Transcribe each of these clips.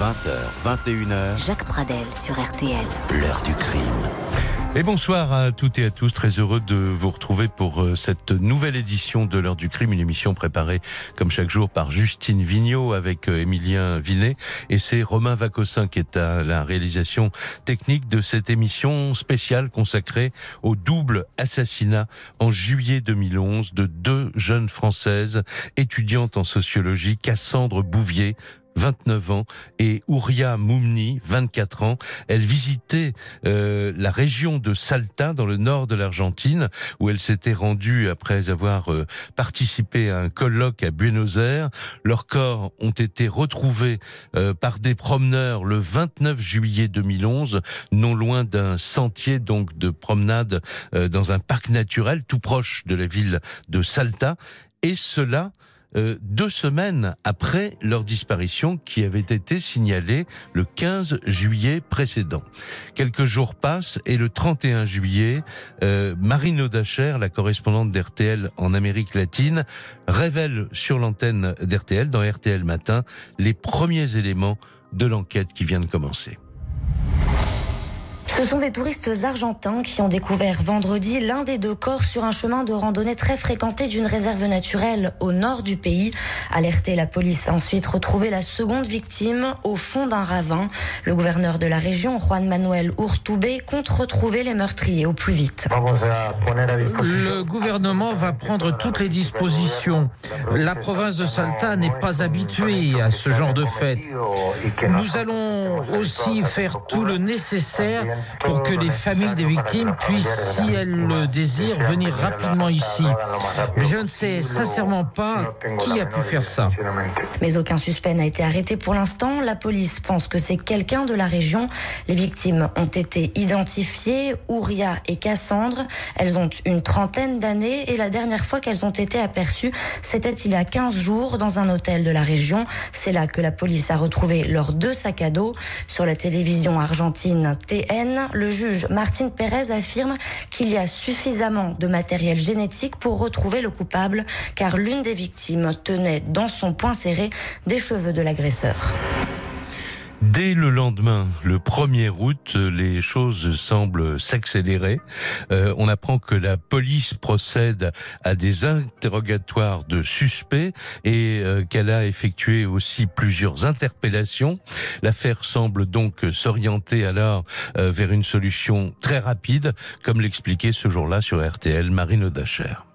20h, 21h. Jacques Pradel sur RTL. L'heure du crime. Et bonsoir à toutes et à tous, très heureux de vous retrouver pour euh, cette nouvelle édition de l'heure du crime, une émission préparée comme chaque jour par Justine Vignot avec euh, Émilien Vinet et c'est Romain Vacossin qui est à la réalisation technique de cette émission spéciale consacrée au double assassinat en juillet 2011 de deux jeunes françaises étudiantes en sociologie, Cassandre Bouvier, 29 ans, et Ouria Moumni, 24 ans. Elle visitait euh, la région de Salta, dans le nord de l'Argentine, où elle s'était rendue après avoir euh, participé à un colloque à Buenos Aires. Leurs corps ont été retrouvés euh, par des promeneurs le 29 juillet 2011, non loin d'un sentier donc de promenade dans un parc naturel tout proche de la ville de Salta. Et cela euh, deux semaines après leur disparition qui avait été signalée le 15 juillet précédent. Quelques jours passent et le 31 juillet, euh, Marino Dacher, la correspondante d'RTL en Amérique latine, révèle sur l'antenne d'RTL, dans RTL Matin, les premiers éléments de l'enquête qui vient de commencer. Ce sont des touristes argentins qui ont découvert vendredi l'un des deux corps sur un chemin de randonnée très fréquenté d'une réserve naturelle au nord du pays. Alerté, la police a ensuite retrouvé la seconde victime au fond d'un ravin. Le gouverneur de la région, Juan Manuel Urtubé, compte retrouver les meurtriers au plus vite. Le gouvernement va prendre toutes les dispositions. La province de Salta n'est pas habituée à ce genre de fête. Nous allons aussi faire tout le nécessaire pour que les familles des victimes puissent, si elles le désirent, venir rapidement ici. Je ne sais sincèrement pas qui a pu faire ça. Mais aucun suspect n'a été arrêté pour l'instant. La police pense que c'est quelqu'un de la région. Les victimes ont été identifiées, Ouria et Cassandre. Elles ont une trentaine d'années et la dernière fois qu'elles ont été aperçues, c'était il y a 15 jours dans un hôtel de la région. C'est là que la police a retrouvé leurs deux sacs à dos. Sur la télévision argentine TN, le juge Martin Pérez affirme qu'il y a suffisamment de matériel génétique pour retrouver le coupable, car l'une des victimes tenait dans son poing serré des cheveux de l'agresseur. Dès le lendemain, le 1er août, les choses semblent s'accélérer. Euh, on apprend que la police procède à des interrogatoires de suspects et euh, qu'elle a effectué aussi plusieurs interpellations. L'affaire semble donc s'orienter alors euh, vers une solution très rapide, comme l'expliquait ce jour-là sur RTL Marine Dacher.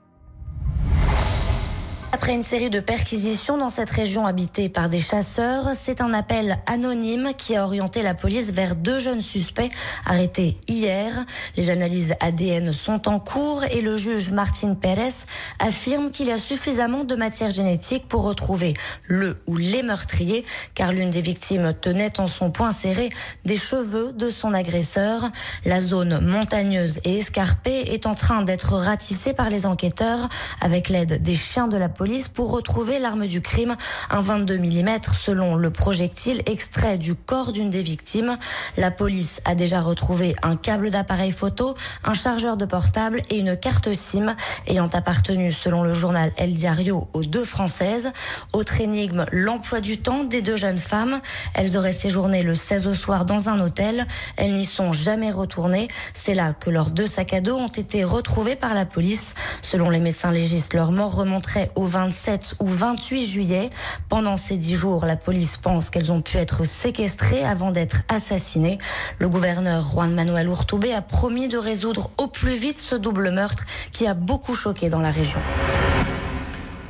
Après une série de perquisitions dans cette région habitée par des chasseurs, c'est un appel anonyme qui a orienté la police vers deux jeunes suspects arrêtés hier. Les analyses ADN sont en cours et le juge Martin Pérez affirme qu'il y a suffisamment de matière génétique pour retrouver le ou les meurtriers, car l'une des victimes tenait en son poing serré des cheveux de son agresseur. La zone montagneuse et escarpée est en train d'être ratissée par les enquêteurs avec l'aide des chiens de la police pour retrouver l'arme du crime, un 22 mm selon le projectile extrait du corps d'une des victimes. La police a déjà retrouvé un câble d'appareil photo, un chargeur de portable et une carte SIM ayant appartenu selon le journal El Diario aux deux françaises. Autre énigme, l'emploi du temps des deux jeunes femmes. Elles auraient séjourné le 16 au soir dans un hôtel. Elles n'y sont jamais retournées. C'est là que leurs deux sacs à dos ont été retrouvés par la police. Selon les médecins légistes, leur mort remonterait au 27 ou 28 juillet. Pendant ces dix jours, la police pense qu'elles ont pu être séquestrées avant d'être assassinées. Le gouverneur Juan Manuel Urtubé a promis de résoudre au plus vite ce double meurtre qui a beaucoup choqué dans la région.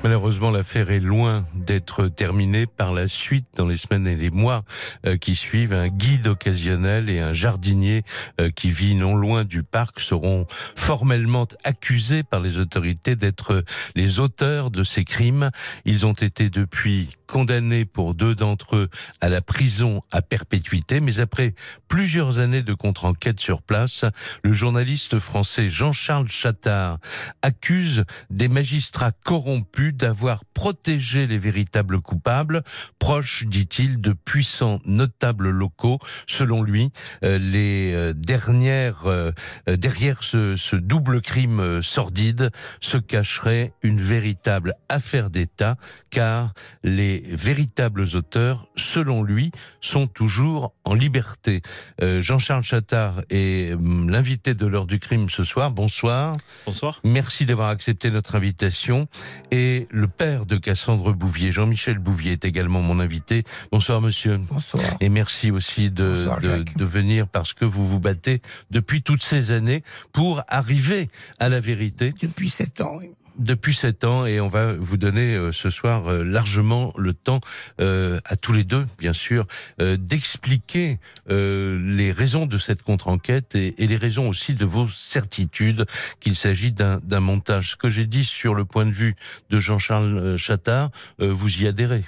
Malheureusement, l'affaire est loin d'être terminée. Par la suite, dans les semaines et les mois euh, qui suivent, un guide occasionnel et un jardinier euh, qui vit non loin du parc seront formellement accusés par les autorités d'être les auteurs de ces crimes. Ils ont été depuis condamnés pour deux d'entre eux à la prison à perpétuité, mais après plusieurs années de contre-enquête sur place, le journaliste français Jean-Charles Chattard accuse des magistrats corrompus d'avoir protégé les véritables coupables, proches, dit-il, de puissants notables locaux. Selon lui, euh, les euh, dernières, euh, derrière ce, ce double crime sordide se cacherait une véritable affaire d'État, car les les véritables auteurs, selon lui, sont toujours en liberté. Euh, Jean-Charles Chattard est hum, l'invité de l'heure du crime ce soir. Bonsoir. Bonsoir. Merci d'avoir accepté notre invitation. Et le père de Cassandre Bouvier, Jean-Michel Bouvier, est également mon invité. Bonsoir, monsieur. Bonsoir. Et merci aussi de, Bonsoir, de, Jacques. de venir parce que vous vous battez depuis toutes ces années pour arriver à la vérité Depuis sept ans. oui. Depuis sept ans et on va vous donner euh, ce soir euh, largement le temps euh, à tous les deux, bien sûr, d'expliquer les raisons de cette contre-enquête et, et les raisons aussi de vos certitudes qu'il s'agit d'un montage. Ce que j'ai dit sur le point de vue de Jean-Charles Chattard, vous y adhérez.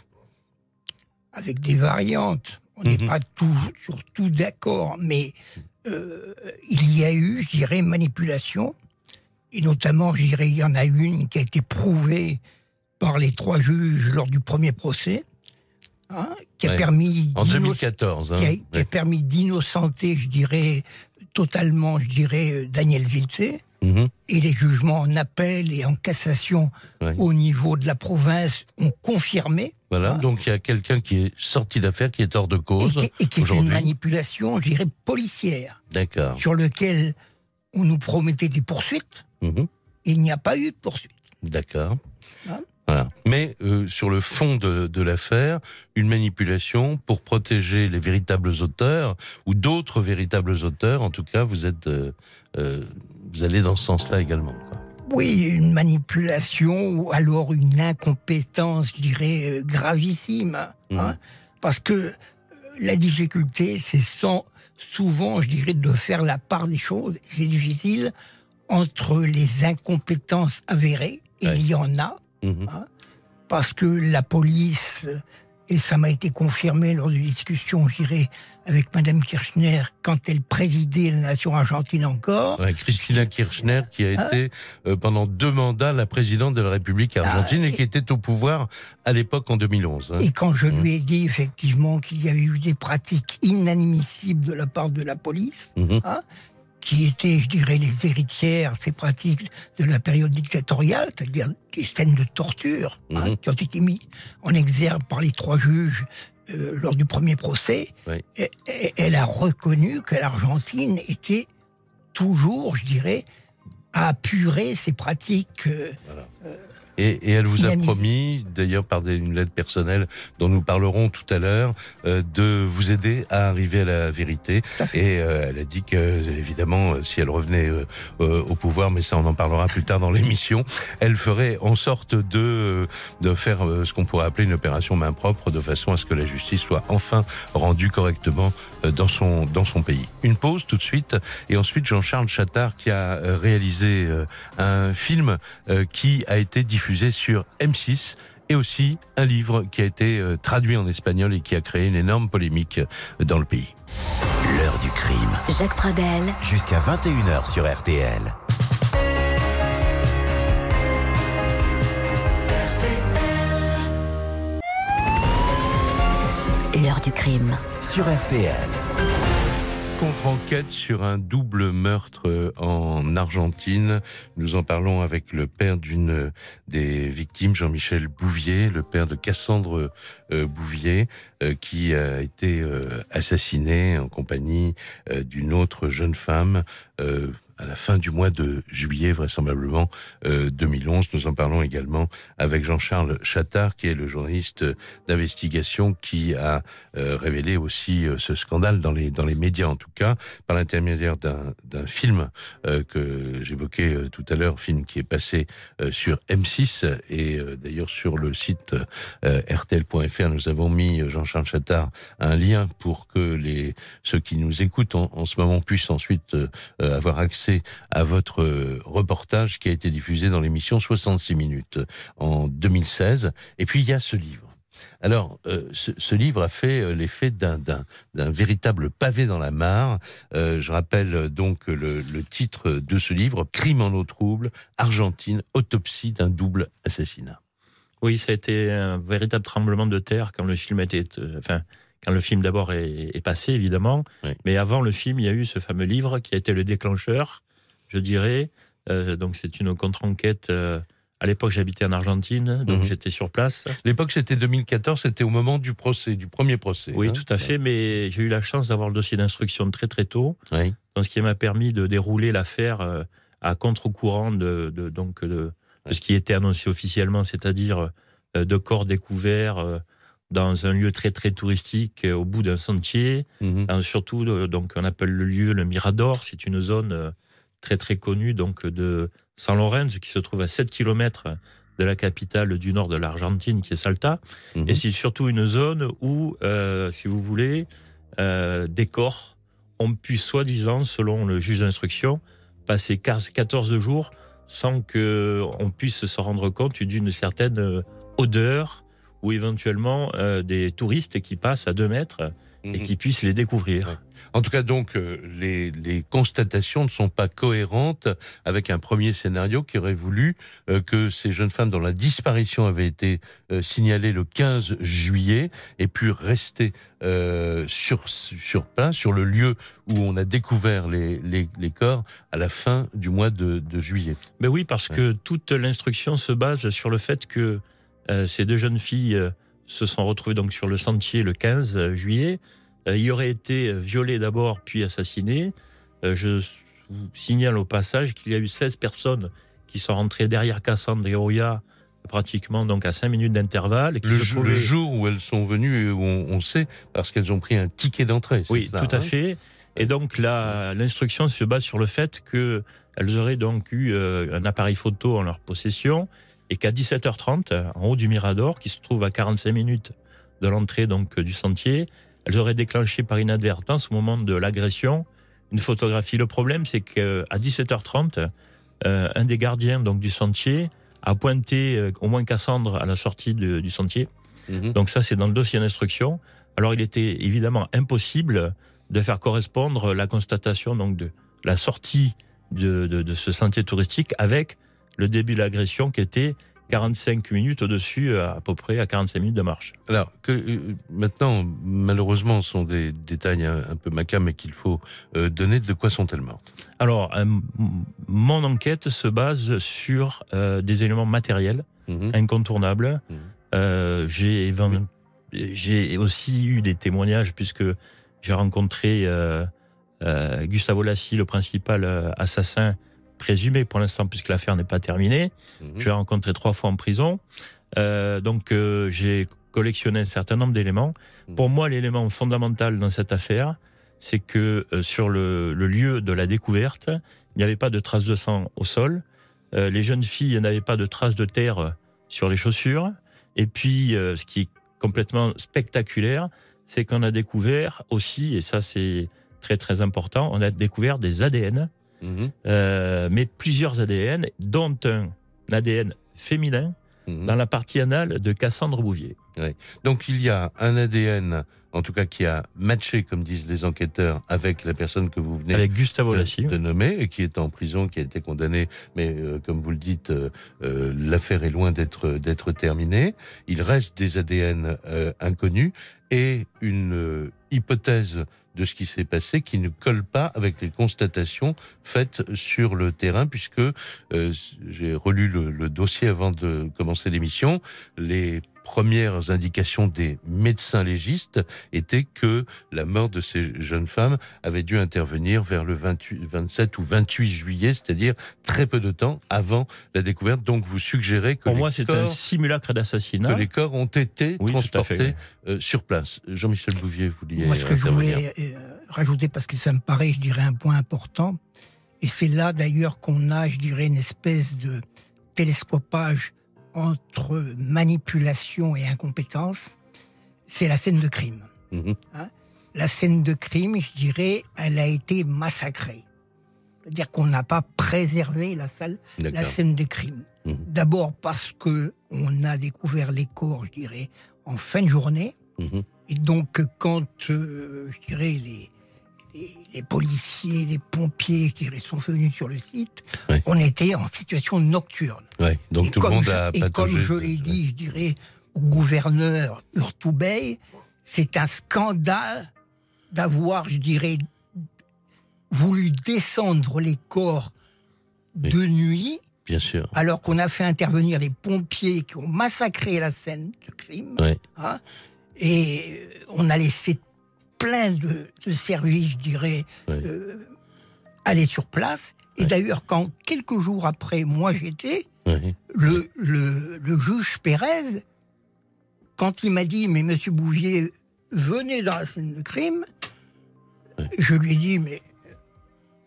Avec des variantes. On n'est Mhm. pas tout, sur tout d'accord, mais il y a eu, je dirais, manipulation. Et notamment, je dirais, il y en a une qui a été prouvée par les trois juges lors du premier procès, hein, qui a Ouais. permis En d'inno- 2014. hein. qui a, qui a Ouais. permis d'innocenter, je dirais, totalement, je dirais, Daniel Vilsé. Mhm. Et les jugements en appel et en cassation Ouais. au niveau de la province ont confirmé Voilà, Ah. donc il y a quelqu'un qui est sorti d'affaire, qui est hors de et cause qui, et qui est une manipulation, je dirais, policière, D'accord. sur lequel on nous promettait des poursuites. Mhm. Il n'y a pas eu de poursuite. D'accord. Hein Voilà. Mais euh, sur le fond de, de l'affaire, une manipulation pour protéger les véritables auteurs ou d'autres véritables auteurs. En tout cas, vous êtes, euh, euh, vous allez dans ce sens-là également. quoi. Oui, une manipulation ou alors une incompétence, je dirais, gravissime. hein. Mhm. Parce que la difficulté, c'est sans, souvent, je dirais, de faire la part des choses. C'est difficile entre les incompétences avérées, et Ouais. il y en a, Mhm. parce que la police, et ça m'a été confirmé lors de discussions, je dirais, avec Madame Kirchner, quand elle présidait la nation argentine encore, Ouais, Christina Kirchner, qui a Hein été euh, pendant deux mandats la présidente de la République argentine Ah, et qui était au pouvoir à l'époque en 2011. hein. Et quand je Mhm. lui ai dit effectivement qu'il y avait eu des pratiques inadmissibles de la part de la police, Mhm. qui étaient, je dirais, les héritières, ces pratiques de la période dictatoriale, c'est-à-dire des scènes de torture hein, Mhm. qui ont été mises en exergue par les trois juges euh, lors du premier procès, Oui. elle a reconnu que l'Argentine était toujours, je dirais, à apurer ces pratiques. euh, Et, et elle vous a promis, d'ailleurs par des, une lettre personnelle dont nous parlerons tout à l'heure, euh, de vous aider à arriver à la vérité. Et euh, elle a dit que, évidemment, euh, si elle revenait euh, euh, au pouvoir, mais ça on en parlera plus tard dans l'émission, elle ferait en sorte de, euh, de faire euh, ce qu'on pourrait appeler une opération main propre, de façon à ce que la justice soit enfin rendue correctement euh, dans son dans son pays. Une pause tout de suite, et ensuite Jean-Charles Chattard qui a réalisé euh, un film euh, qui a été diffusé sur M6 et aussi un livre qui a été euh, traduit en espagnol et qui a créé une énorme polémique euh, dans le pays. L'heure du crime. Jacques Pradel, Jusqu'à 21h sur RTL. l'heure du crime. Sur RTL. Contre-enquête sur un double meurtre euh, en Argentine. Nous en parlons avec le père d'une des victimes, Jean-Michel Bouvier, le père de Cassandre euh, Bouvier, euh, qui a été euh, assassiné en compagnie euh, d'une autre jeune femme. Euh, à la fin du mois de juillet, vraisemblablement euh, 2011. Nous en parlons également avec Jean-Charles Chattard, qui est le journaliste d'investigation qui a euh, révélé aussi euh, ce scandale dans les dans les médias en tout cas par l'intermédiaire d'un film euh, que j'évoquais euh, tout à l'heure, film qui est passé euh, sur M6 et euh, d'ailleurs sur le site euh, rtl.fr nous avons mis euh, Jean-Charles Chattard un lien pour que les ceux qui nous écoutent en, ce moment puissent ensuite euh, euh, avoir accès à votre euh, reportage qui a été diffusé dans l'émission 66 minutes en 2016 et puis il y a ce livre alors, euh, ce, livre a fait euh, l'effet d'un véritable pavé dans la mare. Je rappelle donc le, titre de ce livre, Crime en eau trouble, Argentine, autopsie d'un double assassinat. Oui, ça a été un véritable tremblement de terre quand le film a été, enfin, quand le film d'abord est, est, passé, évidemment. Oui. Mais avant le film, il y a eu ce fameux livre qui a été le déclencheur, je dirais. Euh, donc c'est une contre-enquête À l'époque, j'habitais en Argentine, donc Mhm. j'étais sur place. L'époque, c'était 2014, c'était au moment du procès, du premier procès. Oui, hein. tout à fait, mais j'ai eu la chance d'avoir le dossier d'instruction très très tôt, Oui. donc ce qui m'a permis de dérouler l'affaire euh, à contre-courant de, de- donc de, de ce qui était annoncé officiellement, c'est-à-dire euh, de corps découverts euh, dans un lieu très très touristique, euh, au bout d'un sentier. Mhm. Euh, surtout, euh, donc, on appelle le lieu le Mirador. C'est une zone très très connue donc de San Lorenzo qui se trouve à 7 km de la capitale du nord de l'Argentine, qui est Salta. Mhm. Et c'est surtout une zone où, euh, si vous voulez, euh, des corps ont pu, soi-disant, selon le juge d'instruction, passer 15 14 jours sans que on puisse se rendre compte d'une certaine odeur ou éventuellement euh, des touristes qui passent à 2 mètres et Mhm. qui puissent les découvrir. En tout cas, donc, euh, les, les constatations ne sont pas cohérentes avec un premier scénario qui aurait voulu euh, que ces jeunes femmes dont la disparition avait été euh, signalée le 15 juillet aient pu rester sur, sur place, sur le lieu où on a découvert les, les, les corps à la fin du mois de, de juillet. Ben oui, parce que toute l'instruction se base sur le fait que ces deux jeunes filles euh, se sont retrouvées donc sur le sentier le 15 juillet. Euh, y auraient été violées d'abord puis assassinées. Euh, je vous signale au passage qu'il y a eu 16 personnes qui sont rentrées derrière Cassandre et Roya pratiquement donc à 5 minutes d'intervalle. Le, jour où elles sont venues, on, on sait, parce qu'elles ont pris un ticket d'entrée. Oui, cela, tout à hein? fait. Et donc là, l'instruction se base sur le fait que elles auraient donc eu euh, un appareil photo en leur possession et qu'à 17h30, en haut du Mirador, qui se trouve à 45 minutes de l'entrée donc du sentier, elles auraient déclenché par inadvertance au moment de l'agression une photographie. Le problème, c'est qu'à 17h30, euh, un des gardiens donc du sentier a pointé euh, au moins Cassandre à la sortie de- du sentier. Mhm. Donc ça, c'est dans le dossier d'instruction. Alors, il était évidemment impossible de faire correspondre la constatation donc de la sortie de, de, de ce sentier touristique avec le début de l'agression qui était 45 minutes au-dessus, à, à peu près à 45 minutes de marche. Alors que euh, maintenant, malheureusement, ce sont des détails un, un peu macabres, mais qu'il faut euh, donner. De quoi sont-elles mortes? Alors, euh, mon enquête se base sur euh, des éléments matériels Mhm. incontournables. Mhm. Euh, j'ai aussi eu des témoignages puisque j'ai rencontré euh, euh, Gustavo Lassi, le principal euh, assassin présumé pour l'instant puisque l'affaire n'est pas terminée. Mhm. Je l'ai rencontré trois fois en prison. Euh, donc euh, j'ai collectionné un certain nombre d'éléments. Mhm. Pour moi, l'élément fondamental dans cette affaire, c'est que euh, sur le, le lieu de la découverte, il n'y avait pas de traces de sang au sol. Les jeunes filles n'avaient pas de traces de terre sur les chaussures. Et puis, ce qui est complètement spectaculaire, c'est qu'on a découvert aussi, et ça c'est très très important, on a découvert des ADN, Mhm. euh, mais plusieurs ADN, dont un ADN féminin Mhm. dans la partie anale de Cassandre Bouvier. Donc il y a un ADN, en tout cas qui a matché, comme disent les enquêteurs, avec la personne que vous venez Avec Gustavo de, nommer et qui est en prison, qui a été condamné, mais euh, comme vous le dites, euh, l'affaire est loin d'être d'être terminée. Il reste des ADN euh, inconnus et une hypothèse de ce qui s'est passé qui ne colle pas avec les constatations faites sur le terrain, puisque euh, j'ai relu le, le dossier avant de commencer l'émission. Les premières indications des médecins légistes étaient que la mort de ces jeunes femmes avait dû intervenir vers le 28, 27 ou 28 juillet, c'est-à-dire très peu de temps avant la découverte. Donc vous suggérez que, Pour les, moi, c'est corps, un simulacre que d'assassinat. les corps ont été Oui, transportés euh, sur place. Jean-Michel Bouvier, vous vouliez Moi, ce que je voulais euh, rajouter, parce que ça me paraît, je dirais, un point important, et c'est là d'ailleurs qu'on a, je dirais, une espèce de télescopage entre manipulation et incompétence, c'est la scène de crime. Mhm. La scène de crime, je dirais, elle a été massacrée. C'est-à-dire qu'on n'a pas préservé la, salle, la scène de crime. Mhm. D'abord parce que on a découvert les corps, je dirais, en fin de journée. Mhm. Et donc, quand, euh, je dirais, les, les, policiers, les pompiers, dirais, sont venus sur le site, on était en situation nocturne. Ouais, donc et tout le comme monde je, a et comme je l'ai dit, je dirais, au gouverneur Urtoubey, c'est un scandale d'avoir, je dirais, voulu descendre les corps de nuit Bien sûr. Alors qu'on a fait intervenir les pompiers qui ont massacré la scène de crime. Hein, et on a laissé plein de, de services, je dirais, euh, aller sur place. Et d'ailleurs, quand quelques jours après, moi j'étais, le, le, le juge Pérez, quand il m'a dit, mais monsieur Bouvier, venez dans la scène de crime, je lui ai dit, mais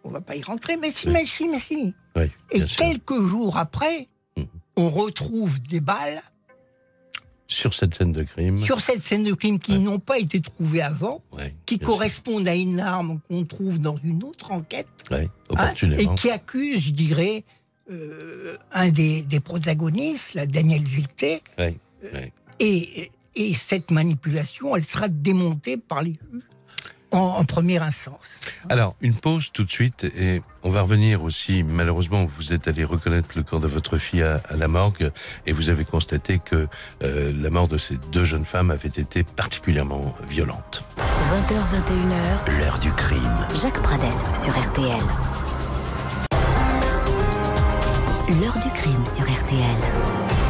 on va pas y rentrer, mais si, mais si, mais si. Et sûr. quelques jours après, Mhm. on retrouve des balles Sur cette scène de crime. sur cette scène de crime qui Ouais. n'ont pas été trouvées avant, Ouais, qui sûr. correspondent à une arme qu'on trouve dans une autre enquête, Ouais, hein, et qui accuse, je dirais, euh, un des, des protagonistes, la Daniel ouais. et, et cette manipulation, elle sera démontée par les juges en, en première instance. Alors, une pause tout de suite, et on va revenir aussi, malheureusement, vous êtes allé reconnaître le corps de votre fille à, à la morgue, et vous avez constaté que euh, la mort de ces deux jeunes femmes avait été particulièrement violente. 20h, 21h, L'heure du crime. Jacques Pradel sur RTL. L'heure du crime sur RTL.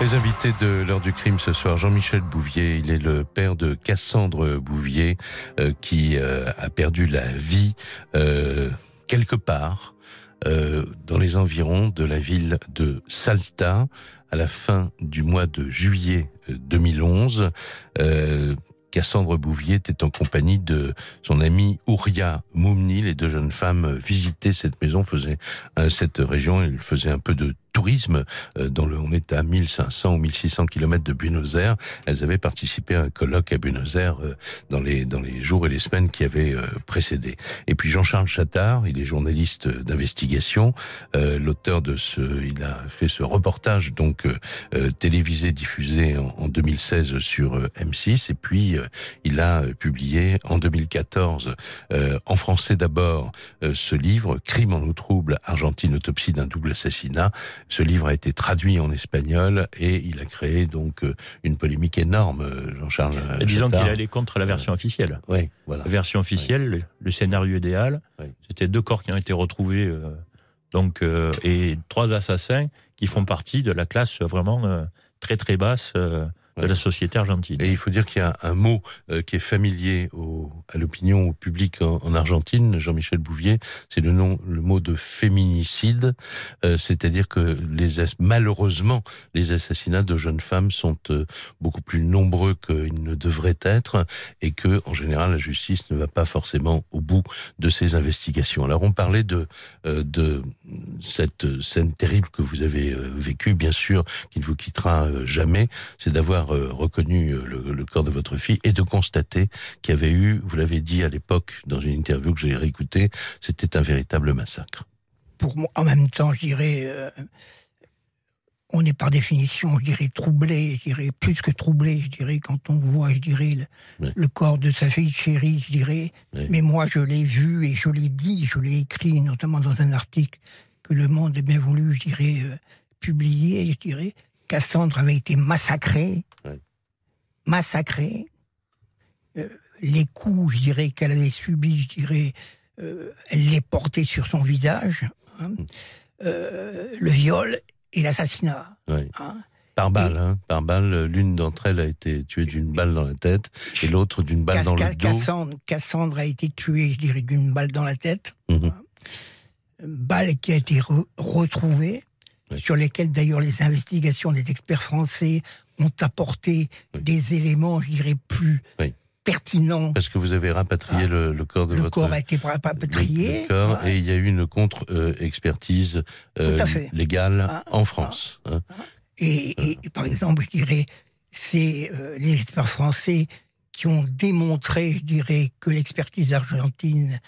Les invités de l'heure du crime ce soir, Jean-Michel Bouvier, il est le père de Cassandre Bouvier, euh, qui euh, a perdu la vie euh, quelque part dans les environs de la ville de Salta à la fin du mois de juillet euh, 2011. Euh, Cassandre Bouvier était en compagnie de son amie Ouria Moumni. Les deux jeunes femmes visitaient cette maison, faisaient cette région, elles faisaient un peu de tourisme euh, dans le, on est à 1500 ou 1600 kilomètres de Buenos Aires. Elles avaient participé à un colloque à Buenos Aires euh, dans les dans les jours et les semaines qui avaient euh, précédé. Et puis Jean-Charles Chattard, il est journaliste d'investigation, l'auteur de ce, il a fait ce reportage donc télévisé diffusé en, en 2016 sur euh, M6 et puis il a publié en 2014 euh, en français d'abord euh, ce livre Crime en eau trouble Argentine autopsie d'un double assassinat ce livre a été traduit en espagnol et il a créé donc euh, une polémique énorme, euh, Jean-Charles. euh, disons qu'il allait contre la version officielle. Oui, voilà. La version officielle, le, le scénario idéal, Oui. c'était deux corps qui ont été retrouvés, euh, donc euh, et trois assassins qui font partie de la classe vraiment euh, très très basse euh, de la société argentine. Et il faut dire qu'il y a un mot euh, qui est familier au, à l'opinion, au public en, en Argentine, Jean-Michel Bouvier, c'est le nom, le mot de féminicide, Euh, c'est-à-dire que les malheureusement les assassinats de jeunes femmes sont euh, beaucoup plus nombreux qu'ils ne devraient être, et que en général la justice ne va pas forcément au bout de ces investigations. Alors on parlait de euh, de cette scène terrible que vous avez vécue, bien sûr, qui ne vous quittera jamais, c'est d'avoir euh, reconnu euh, le, le corps de votre fille et de constater qu'il y avait eu, vous l'avez dit à l'époque dans une interview que j'ai réécoutée, c'était un véritable massacre. Pour moi, en même temps, je dirais, euh, on est par définition, je dirais, troublé, je dirais, plus que troublé, je dirais, quand on voit, je dirais, le, corps de sa fille chérie, je dirais. Mais moi, je l'ai vu et je l'ai dit, je l'ai écrit, notamment dans un article que Le Monde a bien voulu, je dirais, euh, publier, je dirais. Cassandre avait été massacrée, massacrée. Euh, les coups, je dirais, qu'elle avait subis, je dirais, euh, elle les portait sur son visage. hein. Mm. Euh, le viol et l'assassinat. Hein. Par balle, hein, par balle. L'une d'entre elles a été tuée d'une balle dans la tête et l'autre d'une balle dans le dos. Cassandre, Cassandre a été tuée, je dirais, d'une balle dans la tête. Mhm. Balle qui a été re- retrouvée, Oui. sur lesquelles d'ailleurs les investigations des experts français ont apporté Oui. des éléments, je dirais, plus Oui. pertinents. Parce que vous avez rapatrié Ah. le, le corps de Le votre corps a été rapatrié. le- le corps, Ouais. et il y a eu une contre-expertise fait. légale Ah, en France. hein. Et, et, par exemple, je dirais, c'est euh, les experts français qui ont démontré, je dirais, que l'expertise argentine,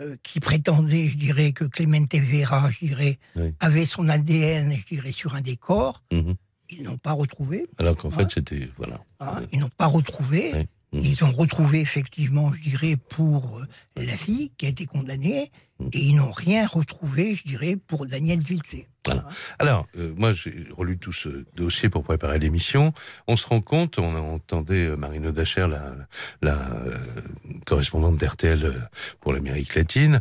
euh, qui prétendait, je dirais, que Clemente Vera, je dirais, Oui. avait son ADN, je dirais, sur un des corps, Mhm. ils n'ont pas retrouvé. Alors qu'en fait, c'était voilà. hein. Ils n'ont pas retrouvé. Mhm. Ils ont retrouvé effectivement, je dirais, pour euh, la fille qui a été condamnée, Mhm. et ils n'ont rien retrouvé, je dirais, pour Daniel Vilté. Voilà. Alors, euh, moi, j'ai relu tout ce dossier pour préparer l'émission. On se rend compte, on entendait euh, Marine Dacher la, la euh, correspondante d'RTL pour l'Amérique latine,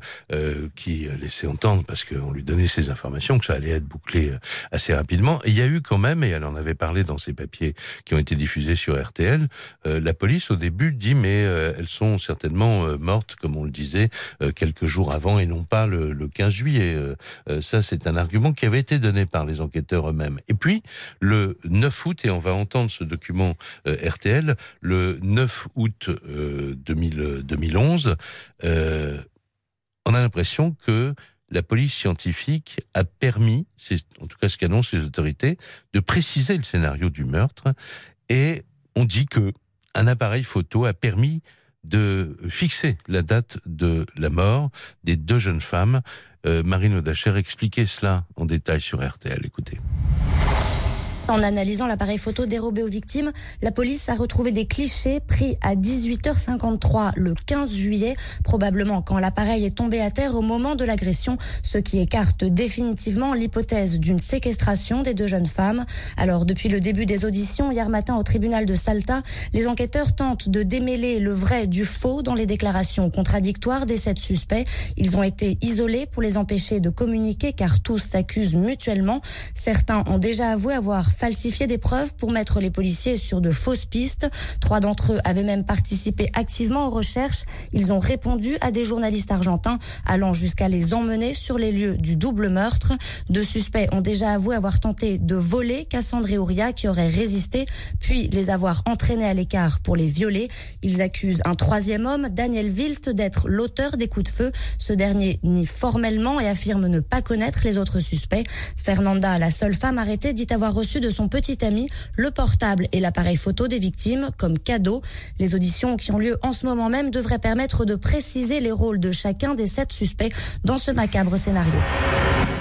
qui laissait entendre, parce qu'on lui donnait ces informations, que ça allait être bouclé assez rapidement. Et il y a eu quand même, et elle en avait parlé dans ses papiers qui ont été diffusés sur RTL, la police au début dit mais elles sont certainement mortes, comme on le disait, quelques jours avant et non pas le, le 15 juillet. ça, c'est un argument qui avait été donné par les enquêteurs eux-mêmes. Et puis, le 9 août, et on va entendre ce document euh, RTL, le 9 août 2011, euh, euh, on a l'impression que la police scientifique a permis, c'est en tout cas ce qu'annoncent les autorités, de préciser le scénario du meurtre. Et on dit que un appareil photo a permis de fixer la date de la mort des deux jeunes femmes. Marine Audacher expliquait cela en détail sur RTL. Écoutez. En analysant l'appareil photo dérobé aux victimes, la police a retrouvé des clichés pris à 18h53 le 15 juillet, probablement quand l'appareil est tombé à terre au moment de l'agression, ce qui écarte définitivement l'hypothèse d'une séquestration des deux jeunes femmes. Alors, depuis le début des auditions hier matin au tribunal de Salta, les enquêteurs tentent de démêler le vrai du faux dans les déclarations contradictoires des sept suspects. Ils ont été isolés pour les empêcher de communiquer car tous s'accusent mutuellement. Certains ont déjà avoué avoir falsifié des preuves pour mettre les policiers sur de fausses pistes. Trois d'entre eux avaient même participé activement aux recherches. Ils ont répondu à des journalistes argentins, allant jusqu'à les emmener sur les lieux du double meurtre. Deux suspects ont déjà avoué avoir tenté de voler Cassandre et Ouria, qui auraient résisté, puis les avoir entraînés à l'écart pour les violer. Ils accusent un troisième homme, Daniel Wilt, d'être l'auteur des coups de feu. Ce dernier nie formellement et affirme ne pas connaître les autres suspects. Fernanda, la seule femme arrêtée, dit avoir reçu de son petit ami le portable et l'appareil photo des victimes comme cadeau. Les auditions qui ont lieu en ce moment même devraient permettre de préciser les rôles de chacun des sept suspects dans ce macabre scénario.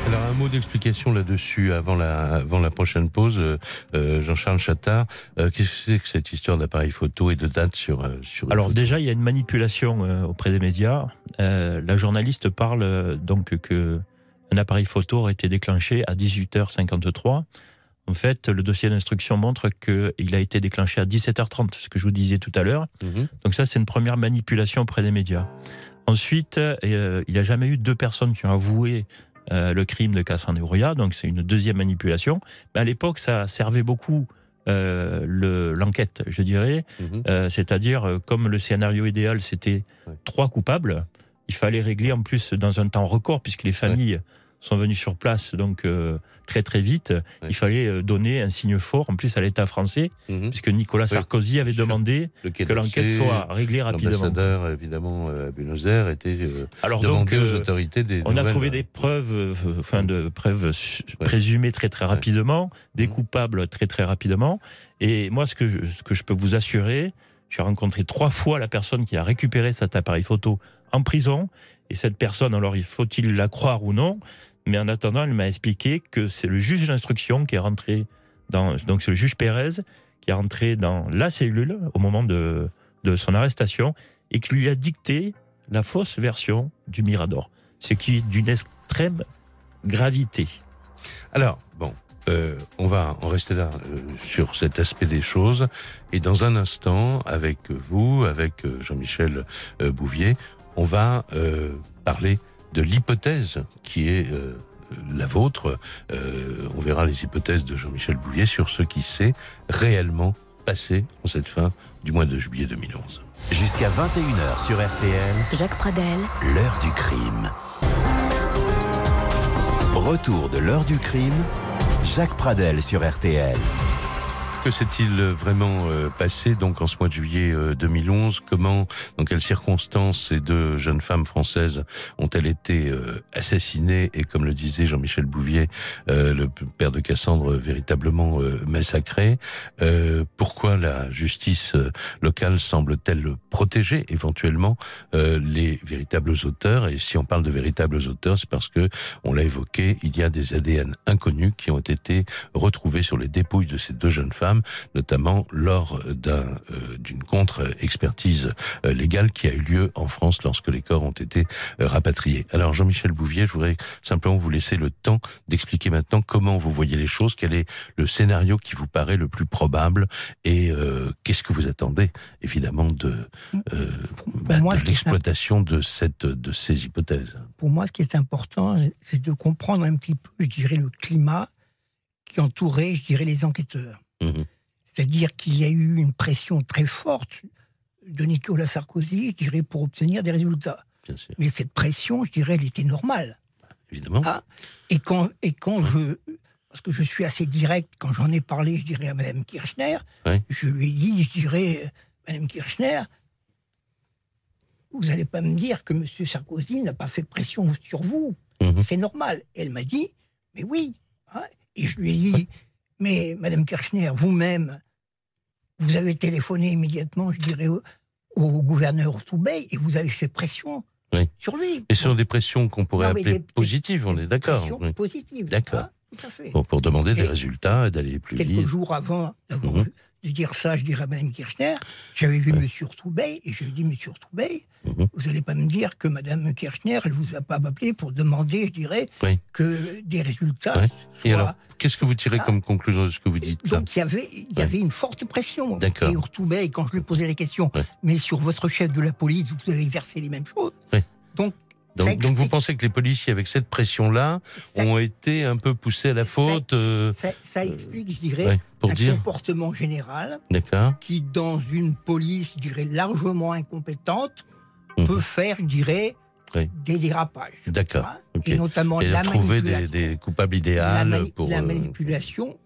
Alors un mot d'explication là-dessus avant la, avant la prochaine pause, euh, euh, Jean-Charles Chattard. Euh, qu'est-ce que c'est que cette histoire d'appareil photo et de date sur sur Alors déjà il y a une manipulation auprès des médias. la journaliste parle donc que un appareil photo aurait été déclenché à 18h53. En fait, le dossier d'instruction montre qu'il a été déclenché à 17h30, ce que je vous disais tout à l'heure. Mhm. Donc ça, c'est une première manipulation auprès des médias. Ensuite, euh, il n'y a jamais eu deux personnes qui ont avoué euh, le crime de Cassandre Ouria, donc c'est une deuxième manipulation. Mais à l'époque, ça servait beaucoup euh, l'enquête, je dirais. Mhm. C'est-à-dire, comme le scénario idéal, c'était trois coupables, il fallait régler en plus dans un temps record, puisque les familles sont venus sur place donc euh, très très vite. Il fallait euh, donner un signe fort, en plus à l'État français, mhm. puisque Nicolas Sarkozy avait demandé que l'enquête soit réglée rapidement. L'ambassadeur, évidemment, à Buenos Aires était euh, Alors donc, aux autorités des On a trouvé des preuves, enfin de preuves présumées très très rapidement, des mhm. coupables très très rapidement. Et moi, ce que je, ce que je peux vous assurer, j'ai rencontré trois fois la personne qui a récupéré cet appareil photo en prison. Et cette personne, alors il faut-il la croire ou non, mais en attendant, elle m'a expliqué que c'est le juge d'instruction qui est rentré dans, donc c'est le juge Pérez qui est rentré dans la cellule au moment de, de son arrestation et qui lui a dicté la fausse version du Mirador, ce qui est d'une extrême gravité. Alors, bon, euh, on va en rester là euh, sur cet aspect des choses. Et dans un instant, avec vous, avec euh, Jean-Michel Bouvier, on va parler de l'hypothèse qui est euh, la vôtre. Euh, on verra les hypothèses de Jean-Michel Bouvier sur ce qui s'est réellement passé en cette fin du mois de juillet 2011. Jusqu'à 21h sur RTL. Jacques Pradel. L'heure du crime. Retour de l'heure du crime. Jacques Pradel sur RTL. Que s'est-il vraiment euh, passé donc en ce mois de juillet 2011 euh, Comment, dans quelles circonstances ces deux jeunes femmes françaises ont-elles été euh, assassinées? Et comme le disait Jean-Michel Bouvier, le père de Cassandre, véritablement massacré Pourquoi la justice locale semble-t-elle protéger éventuellement les véritables auteurs? Et si on parle de véritables auteurs, c'est parce que on l'a évoqué, il y a des ADN inconnus qui ont été retrouvés sur les dépouilles de ces deux jeunes femmes notamment lors d'un euh, d'une contre-expertise euh, légale qui a eu lieu en France lorsque les corps ont été euh, rapatriés. Alors Jean-Michel Bouvier, je voudrais simplement vous laisser le temps d'expliquer maintenant comment vous voyez les choses, quel est le scénario qui vous paraît le plus probable et qu'est-ce que vous attendez évidemment de bah, de l'exploitation de, cette, de ces hypothèses. Pour moi, ce qui est important, c'est de comprendre un petit peu, je dirais, le climat qui entourait, je dirais, les enquêteurs. Mhm. C'est-à-dire qu'il y a eu une pression très forte de Nicolas Sarkozy, je dirais, pour obtenir des résultats. Mais cette pression, je dirais, elle était normale. évidemment. Ah, Et quand, et quand je. Parce que je suis assez direct, quand j'en ai parlé, je dirais, à Mme Kirchner, je lui ai dit, je dirais, Mme Kirchner, vous n'allez pas me dire que M. Sarkozy n'a pas fait pression sur vous. Mhm. C'est normal. Et elle m'a dit, mais oui. hein. Et je lui ai dit, mais Mme Kirchner, vous-même, vous avez téléphoné immédiatement, je dirais, au, au gouverneur Toubey et vous avez fait pression Oui. sur lui. Et ce sont des pressions qu'on pourrait Non, appeler des- positives, on est d'accord. Pression oui. positive. D'accord. hein, tout à fait. Pour, demander des résultats et d'aller plus Quelques vite. jours avant d'avoir vu- de dire ça, je dirais à Mme Kirchner, j'avais vu. M. Toubey et je lui ai dit, M. Toubey, Mhm. vous n'allez pas me dire que Mme Kirchner, elle vous a pas appelé pour demander, je dirais, Oui. que des résultats Ouais. Et soient- alors, qu'est-ce que vous tirez Ah. comme conclusion de ce que vous dites là Donc il y avait, il y avait une forte pression. Et Urtoubey, quand je lui ai posé la question, mais sur votre chef de la police, vous avez exercé les mêmes choses. Donc, donc, vous pensez que les policiers, avec cette pression-là, ont été un peu poussés à la faute euh, ça- ça explique, je dirais, ouais, pour un dire comportement général qui, dans une police, je dirais, largement incompétente, Mhm. peut faire, je dirais, Oui. des dérapages. D'accord. Et notamment Et la trouver des, coupables la, idéaux mani- pour. la euh, manipulation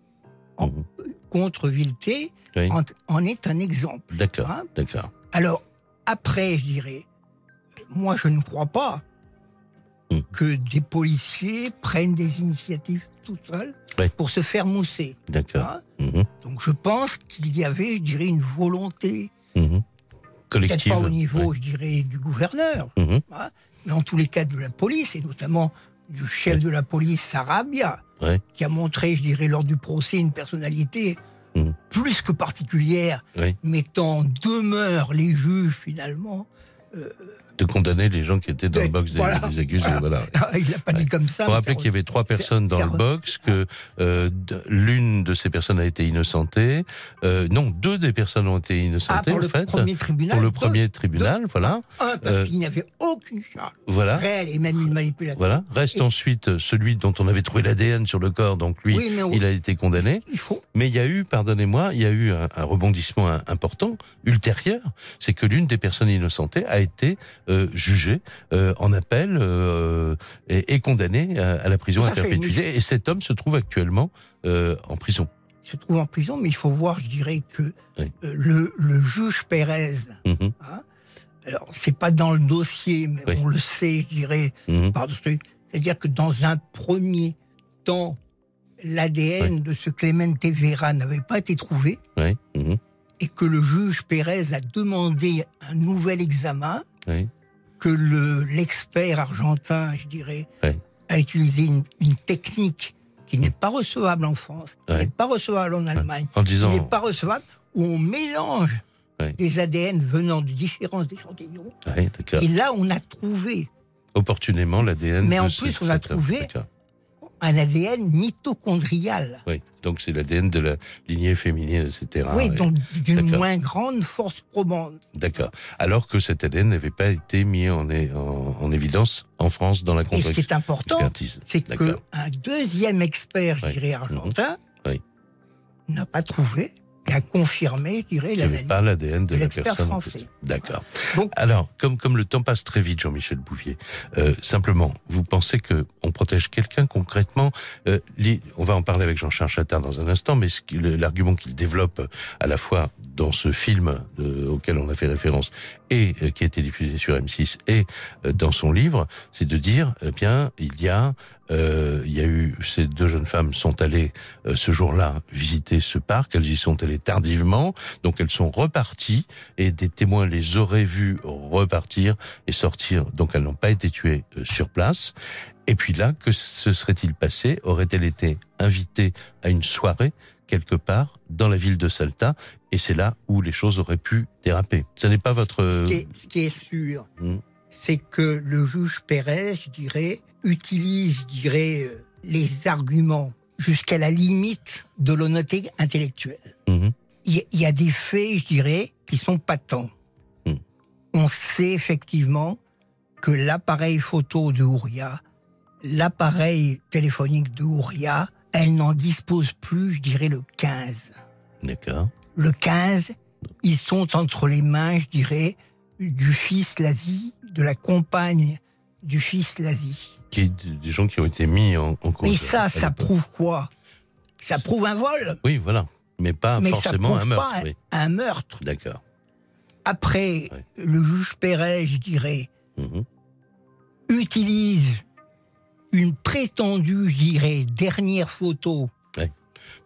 en- mhm. contre Oui. en, en est un exemple. D'accord, d'accord. Alors, après, je dirais, moi, je ne crois pas Hmm. que des policiers prennent des initiatives tout seuls pour se faire mousser. D'accord. hein. Mhm, Donc, je pense qu'il y avait, je dirais, une volonté, mhm. peut-être Collective. pas au niveau, je dirais, du gouverneur, Mhm, hein, mais en tous les cas de la police, et notamment du chef de la police, Sarabia, qui a montré, je dirais, lors du procès, une personnalité plus que particulière, mettant en demeure les juges, finalement. De condamner les gens qui étaient dans le box des, voilà. des accusés. Voilà. Voilà. Il l'a pas dit comme ça. Faut rappeler qu'il y avait trois personnes dans le box, que euh, l'une de ces personnes a été innocentée. Euh, non, deux des personnes ont été Ah, innocentées, pour en le fait. premier tribunal. pour le deux. premier tribunal, voilà. Un, parce Euh, qu'il n'y avait aucune charge Voilà. réelle et même une manipulation. Voilà. Reste Et- ensuite celui dont on avait trouvé l'ADN sur le corps, donc lui, Oui, il a été condamné. il faut. Mais il y a eu, pardonnez-moi, il y a eu un, un rebondissement important ultérieur, c'est que l'une des personnes innocentées a été euh, jugée euh, en appel euh, et, et condamnée à, à la prison à perpétuité. Et cet homme se trouve actuellement en prison. Il se trouve en prison, mais il faut voir, je dirais, que Oui. le, le juge Pérez, Mhm, hein, alors c'est pas dans le dossier, mais Oui. on le sait, je dirais, par truc. C'est-à-dire que dans un premier temps, l'ADN de ce Clemente Vera n'avait pas été trouvé Oui, mhm, et que le juge Pérez a demandé un nouvel examen, oui, que le- l'expert argentin, je dirais, Oui. a utilisé une, une technique qui n'est pas recevable en France, qui n'est pas recevable en Allemagne, en qui disant. n'est pas recevable, où on mélange des ADN venant de différents échantillons. Et là, on a trouvé Opportunément, l'ADN. Mais en plus, on a trouvé-. Un ADN mitochondrial. Oui, donc c'est l'ADN de la lignée féminine, etc. oui, donc d'une moins grande force probante. D'accord. Alors que cet ADN n'avait pas été mis en, en- en évidence en France dans la Et ce qui est important, c'est qu'un deuxième expert, je Oui. dirais, argentin, Oui. n'a pas trouvé a confirmé, je dirais, l'analyse. pas l'ADN de, de la personne. français. D'accord. Donc- Alors, comme, comme le temps passe très vite, Jean-Michel Bouvier, euh, simplement, vous pensez que on protège quelqu'un concrètement euh, les- On va en parler avec Jean-Charles Chattard dans un instant, mais l'argument qu'il développe à la fois dans ce film euh, auquel on a fait référence et euh, qui a été diffusé sur M6 et euh, dans son livre, c'est de dire, eh bien, il y a, euh, il y a eu ces deux jeunes femmes sont allées euh, ce jour-là visiter ce parc. Elles y sont allées tardivement, donc elles sont reparties et des témoins les auraient vues repartir et sortir. Donc elles n'ont pas été tuées euh, sur place. Et puis là, que se serait-il passé? Aurait-elle été invitée à une soirée quelque part dans la ville de Salta Et c'est là où les choses auraient pu déraper. Ce n'est pas votre. Ce qui est, ce qui est sûr, Hmm. c'est que le juge Pérez, je dirais, utilise, je dirais, euh, les arguments jusqu'à la limite de l'honnêteté intellectuelle. Il y, a- il y a des faits, je dirais, qui sont patents. Hmm. on sait effectivement que l'appareil photo de Ouria, l'appareil téléphonique de Ouria, elle n'en dispose plus, je dirais, le 15. D'accord. Le 15, ils sont entre les mains, je dirais, du fils Lazi, de la compagne du fils Lazi. Qui, des gens qui ont été mis en, en cause. Et ça, ça prouve quoi? Ça prouve un vol Oui, voilà. Mais pas mais forcément ça prouve un meurtre. pas oui. un meurtre. D'accord. Après, le juge Perret, je dirais, Mhm. utilise une prétendue, je dirais, dernière photo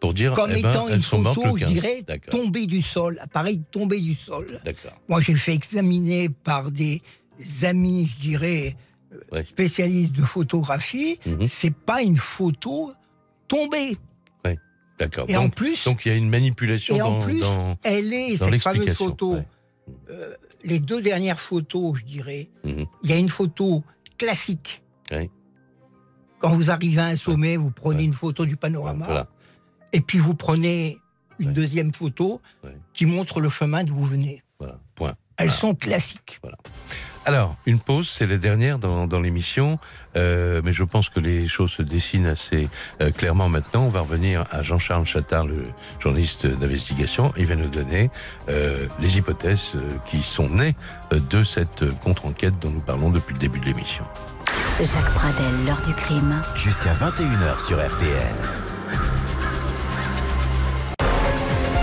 Pour dire, comme eh ben, étant une photo, je 15. dirais, D'accord. tombée du sol, appareil tombé du sol. D'accord. Moi, j'ai fait examiner par des amis, je dirais, euh, Ouais. spécialistes de photographie. Mhm. C'est pas une photo tombée. D'accord. Et en Donc, plus, donc il y a une manipulation et en dans, plus, dans, elle est, dans cette fameuse photo, Ouais. euh, les deux dernières photos, je dirais, Mhm. il y a une photo classique. Ouais. Quand vous arrivez à un sommet, vous prenez Ouais. une photo du panorama, Voilà. et puis vous prenez une Ouais. deuxième photo Ouais. qui montre le chemin d'où vous venez. Voilà. Point. Elles Voilà. sont classiques. Alors, une pause, c'est la dernière dans, dans l'émission, euh, mais je pense que les choses se dessinent assez euh, clairement maintenant. On va revenir à Jean-Charles Chattard, le journaliste d'investigation. Il va nous donner euh, les hypothèses qui sont nées de cette contre-enquête dont nous parlons depuis le début de l'émission. Jacques Pradel, l'heure du crime. Jusqu'à 21h sur RTL.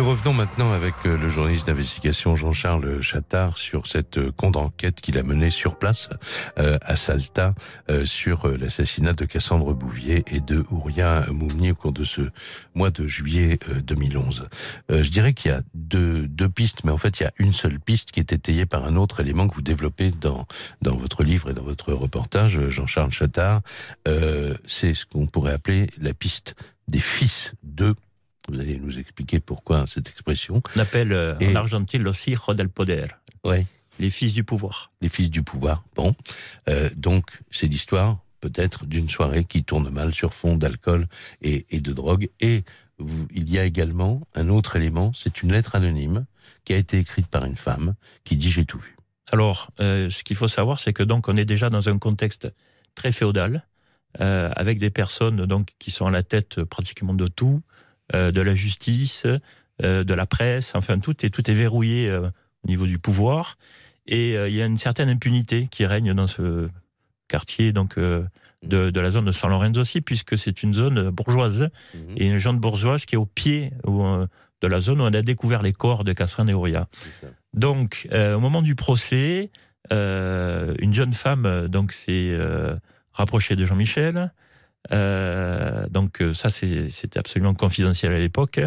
Nous revenons maintenant avec euh, le journaliste d'investigation Jean-Charles Chattard sur cette euh, contre-enquête qu'il a menée sur place euh, à Salta sur l'assassinat de Cassandre Bouvier et de Ouria Moumni au cours de ce mois de juillet euh, 2011. Euh, je dirais qu'il y a deux, pistes, mais en fait il y a une seule piste qui est étayée par un autre élément que vous développez dans, dans votre livre et dans votre reportage, Jean-Charles Chattard. C'est ce qu'on pourrait appeler la piste des fils de vous allez nous expliquer pourquoi cette expression. On appelle euh, Et- en Argentine los hijos del poder, les fils du pouvoir. Les fils du pouvoir. Bon. Euh, donc, c'est l'histoire, peut-être, d'une soirée qui tourne mal sur fond d'alcool et, et de drogue. Et vous- il y a également un autre élément, c'est une lettre anonyme qui a été écrite par une femme qui dit j'ai tout vu. Alors, euh, ce qu'il faut savoir, c'est que donc on est déjà dans un contexte très féodal, euh, avec des personnes donc qui sont à la tête pratiquement de tout, de la justice, euh, de la presse, enfin tout est tout est verrouillé euh, au niveau du pouvoir, et euh, il y a une certaine impunité qui règne dans ce quartier donc euh, de, de la zone de San Lorenzo aussi, puisque c'est une zone bourgeoise et une zone bourgeoise qui est au pied où, euh, de la zone où on a découvert les corps de Casran et. Donc, euh, au moment du procès, euh, une jeune femme euh, donc s'est euh, rapprochée de Jean-Michel. Euh, donc euh, ça, c'était absolument confidentiel à l'époque.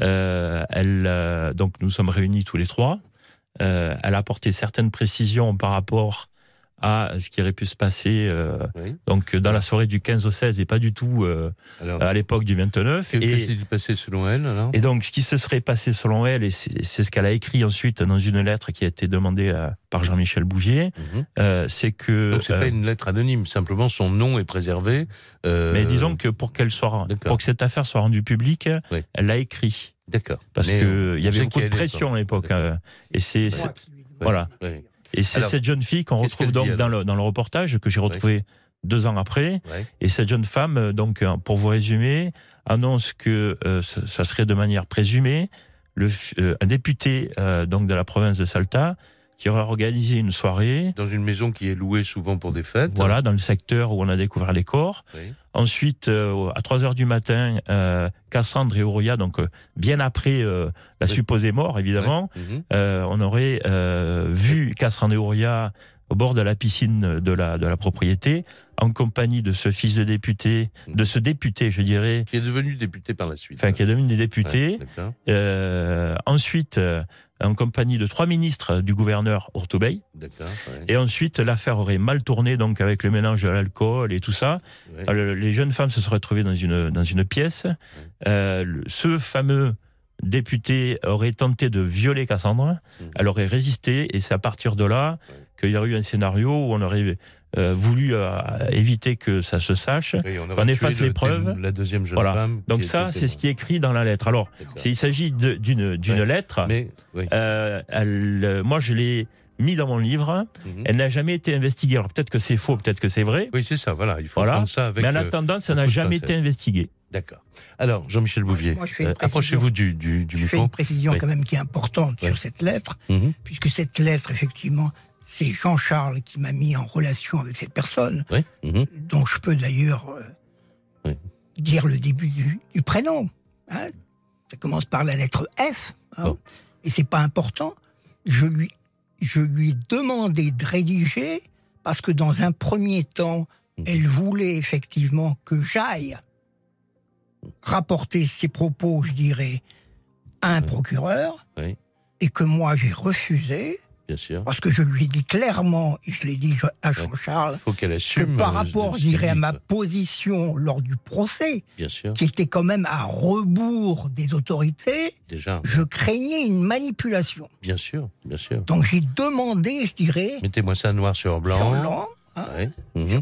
Euh, elle, donc nous sommes réunis tous les trois. Elle a apporté certaines précisions par rapport à ce qui aurait pu se passer euh, Oui. donc dans la soirée du 15 au 16 et pas du tout euh, Alors, à l'époque du 29. que, que Et, s'est-il passé selon elle alors? Et donc, ce qui se serait passé selon elle, et c'est ce qu'elle a écrit ensuite dans une lettre qui a été demandée à- par Jean-Michel Bouvier, Mhm. euh, c'est que. Donc c'est euh, pas une lettre anonyme, simplement son nom est préservé. euh, mais disons que pour qu'elle soit, pour que cette affaire soit rendue publique, Oui. elle l'a écrit D'accord. parce Mais que on il y avait beaucoup de pression à l'époque. Hein. et c'est voilà. Et c'est cette jeune fille qu'on retrouve donc dit, dans le dans le reportage que j'ai retrouvé deux ans après. Ouais. Et cette jeune femme, euh, donc, euh, pour vous résumer, annonce que euh, ça serait de manière présumée le, euh, un député euh, donc de la province de Salta qui aurait organisé une soirée, Dans une maison qui est louée souvent pour des fêtes. voilà, dans le secteur où on a découvert les corps. Oui. Ensuite, euh, à 3 heures du matin, euh, Cassandre et Auria, donc euh, bien après euh, la supposée mort, évidemment, Mhm. on aurait vu Cassandre et Auria au bord de la piscine de la, de la propriété, en compagnie de ce fils de député, de ce député, je dirais, Qui est devenu député par la suite. enfin qui est devenu des Ouais. Euh, ensuite, en compagnie de trois ministres du gouverneur Ortobey. Ouais, Et ensuite, l'affaire aurait mal tourné, donc avec le mélange de l'alcool et tout ça. ouais. Les jeunes femmes se seraient trouvées dans une, dans une pièce. Euh, ce fameux député aurait tenté de violer Cassandre. Mhm. Elle aurait résisté et c'est à partir de là qu'il y aurait eu un scénario où on aurait euh, voulu euh, éviter que ça se sache. Oui, on efface les le preuves. témoin- La deuxième jeune Voilà. femme. Donc ça, c'est ce qui est écrit dans la lettre. Alors, il s'agit d'une d'une Ouais. lettre. Mais, oui. Euh, elle, euh, moi, je l'ai mis dans mon livre. Mhm. Elle n'a jamais été investiguée. Alors peut-être que c'est faux, peut-être que c'est vrai. Oui, c'est ça, voilà. Il faut Voilà. prendre ça avec. Mais en euh, attendant, ça n'a jamais été investigué. D'accord. Alors, Jean-Michel Bouvier, je fais euh, approchez-vous du, du, du Je fais micro. une précision Oui. quand même qui est importante Oui. sur cette lettre, Mhm. puisque cette lettre, effectivement, c'est Jean-Charles qui m'a mis en relation avec cette personne, Oui. mhm. dont je peux d'ailleurs euh, Oui. dire le début du, du prénom. hein. Ça commence par la lettre F, hein, Bon. et c'est pas important. Je lui, je lui ai demandé de rédiger parce que dans un premier temps, Mhm. elle voulait effectivement que j'aille rapporter ses propos, je dirais, à un procureur, Oui. et que moi j'ai refusé, Bien sûr. parce que je lui ai dit clairement, et je l'ai dit à Jean-Charles, que par euh, rapport, je dirais, à ma position lors du procès, Bien sûr, qui était quand même à rebours des autorités, déjà. je craignais une manipulation. Bien sûr, bien sûr. Donc j'ai demandé, je dirais, Mettez-moi ça noir sur sur blanc. l'an, hein, Ouais. mhm.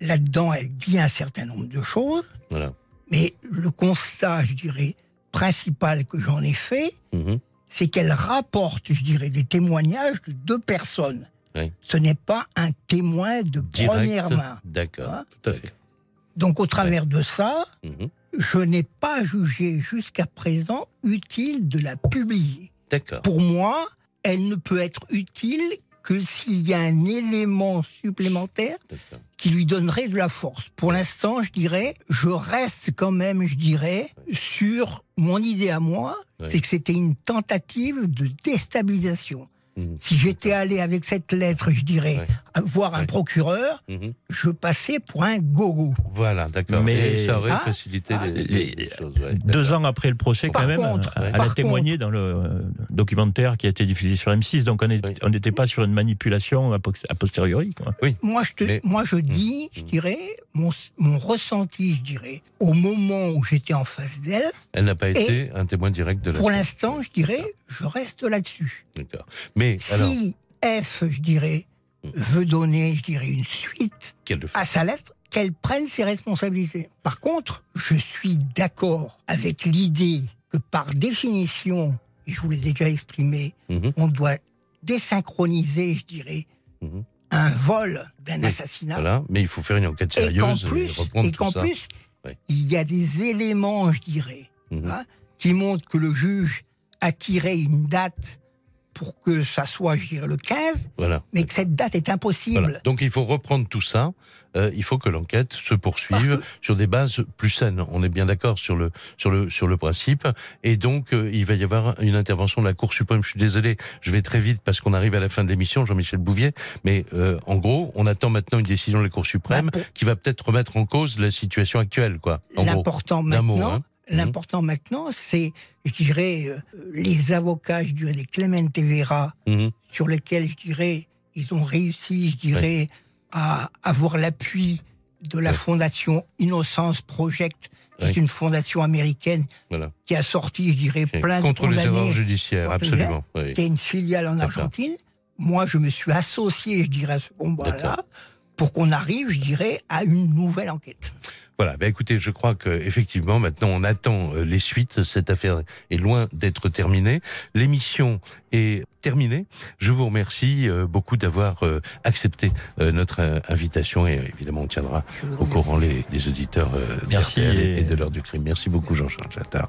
là-dedans, elle dit un certain nombre de choses, Voilà. mais le constat, je dirais, principal que j'en ai fait, Mhm. C'est qu'elle rapporte, je dirais, des témoignages de deux personnes. Oui. Ce n'est pas un témoin de première main. D'accord. Hein Tout à fait. Donc au travers de ça, Mhm. je n'ai pas jugé jusqu'à présent utile de la publier. D'accord. Pour moi, elle ne peut être utile que s'il y a un élément supplémentaire qui lui donnerait de la force. Pour l'instant, je dirais, je reste quand même, je dirais, sur mon idée à moi, c'est que c'était une tentative de déstabilisation. Mhm. Si j'étais allé avec cette lettre, je dirais, Ouais. voir un Ouais. procureur, Mhm. je passais pour un gogo. Voilà, d'accord. Mais- Et ça aurait Ah, facilité ah, les, les- les choses. ouais, Deux ans après le procès, Par quand même, elle par a témoigné dans le euh, documentaire qui a été diffusé sur M6. Donc on Oui. n'était pas sur une manipulation a posteriori. Quoi. Moi, je, te, Mais- moi, je dis, je dirais, mon, mon ressenti, je dirais, au moment où j'étais en face d'elle, Elle n'a pas été un témoin direct de la pour l'instant, je dirais, je reste là-dessus. D'accord. Mais alors, Si F, je dirais, veut donner, je dirais, une suite à sa lettre, qu'elle prenne ses responsabilités. Par contre, je suis d'accord avec l'idée que par définition, et je vous l'ai déjà exprimé, Mhm. on doit désynchroniser, je dirais, Mhm. un vol d'un Oui, assassinat. Voilà. Mais il faut faire une enquête Et sérieuse plus, et qu'en plus il y a des éléments, je dirais, Mhm. hein, qui montrent que le juge a tiré une date pour que ça soit, je dirais, le 15, Voilà. mais que cette date est impossible. Voilà. Donc il faut reprendre tout ça. Euh, il faut que l'enquête se poursuive sur des bases plus saines. On est bien d'accord sur le sur le sur le principe. Et donc euh, il va y avoir une intervention de la Cour suprême. Je suis désolé, je vais très vite parce qu'on arrive à la fin de l'émission, Jean-Michel Bouvier. Mais euh, en gros, on attend maintenant une décision de la Cour suprême Bah, qui va peut-être remettre en cause la situation actuelle, quoi. L'important d'un mot, maintenant, hein. Mhm. l'important maintenant, c'est, je dirais, euh, les avocats, je dirais, les Clemente Vera, Mhm. sur lesquels, je dirais, ils ont réussi, je dirais, à avoir l'appui de la fondation Innocence Project, qui est une fondation américaine Voilà. qui a sorti, je dirais, plein de Contre les erreurs judiciaires, absolument. Qui est une filiale en. Argentine. Moi, je me suis associé, je dirais, à ce combat-là, pour qu'on arrive, je dirais, à une nouvelle enquête. Voilà, bah écoutez, je crois que effectivement maintenant on attend euh, les suites. Cette affaire est loin d'être terminée. L'émission est terminée. Je vous remercie euh, beaucoup d'avoir euh, accepté notre invitation et évidemment on tiendra au courant les, les auditeurs Merci et, et- de l'heure du crime. Merci beaucoup Jean-Charles Jattard.